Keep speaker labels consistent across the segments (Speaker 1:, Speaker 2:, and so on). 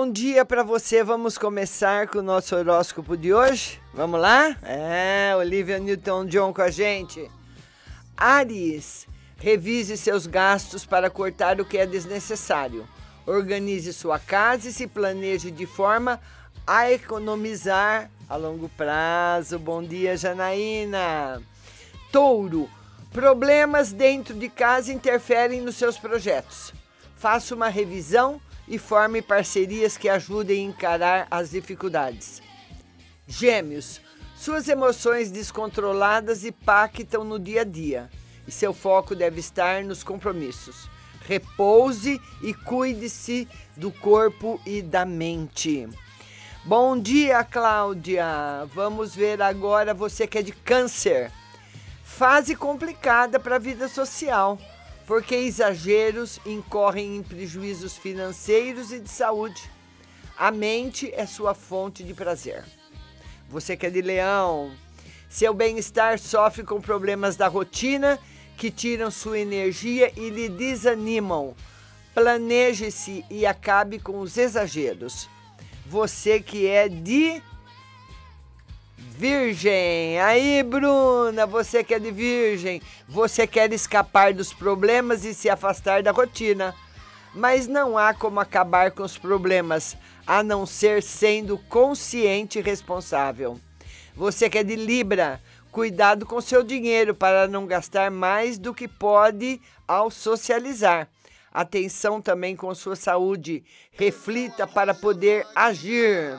Speaker 1: Bom dia para você. Vamos começar com o nosso horóscopo de hoje? Vamos lá? É, Olivia Newton-John com a gente. Aries, revise seus gastos para cortar o que é desnecessário. Organize sua casa e se planeje de forma a economizar a longo prazo. Bom dia, Janaína. Touro, problemas dentro de casa interferem nos seus projetos. Faça uma revisão e forme parcerias que ajudem a encarar as dificuldades. Gêmeos, suas emoções descontroladas impactam no dia a dia e seu foco deve estar nos compromissos. Repouse e cuide-se do corpo e da mente. Bom dia, Cláudia. Vamos ver agora você que é de câncer. Fase complicada para a vida social porque exageros incorrem em prejuízos financeiros e de saúde. A mente é sua fonte de prazer. Você que é de leão, seu bem-estar sofre com problemas da rotina que tiram sua energia e lhe desanimam. Planeje-se e acabe com os exageros. Você que é de Virgem. Aí, Bruna, você que é de Virgem, você quer escapar dos problemas e se afastar da rotina. Mas não há como acabar com os problemas a não ser sendo consciente e responsável. Você que é de Libra, cuidado com seu dinheiro para não gastar mais do que pode ao socializar. Atenção também com sua saúde. Reflita para poder agir.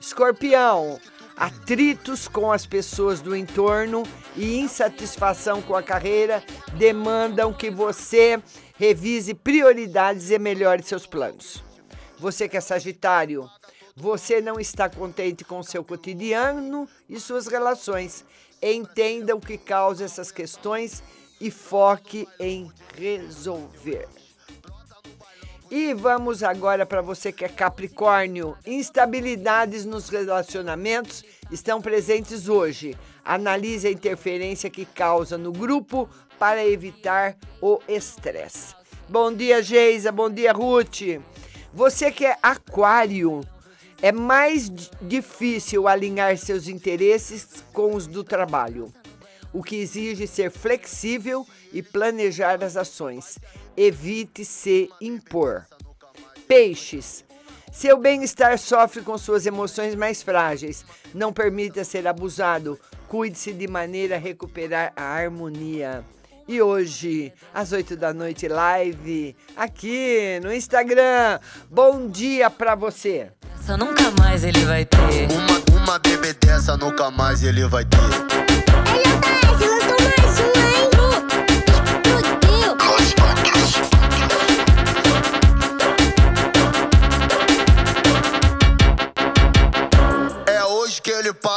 Speaker 1: Escorpião, atritos com as pessoas do entorno e insatisfação com a carreira demandam que você revise prioridades e melhore seus planos. Você que é Sagitário, você não está contente com seu cotidiano e suas relações. Entenda o que causa essas questões e foque em resolver. E vamos agora para você que é Capricórnio. Instabilidades nos relacionamentos estão presentes hoje. Analise a interferência que causa no grupo para evitar o estresse. Bom dia, Geisa. Bom dia, Ruth. Você que é Aquário, é mais difícil alinhar seus interesses com os do trabalho o que exige ser flexível e planejar as ações. Evite se impor. Peixes. Seu bem-estar sofre com suas emoções mais frágeis. Não permita ser abusado. Cuide-se de maneira a recuperar a harmonia. E hoje, às 8 da noite, live aqui no Instagram. Bom dia pra você.
Speaker 2: Essa nunca mais ele vai ter.
Speaker 3: Uma, uma bebê dessa nunca mais ele vai ter.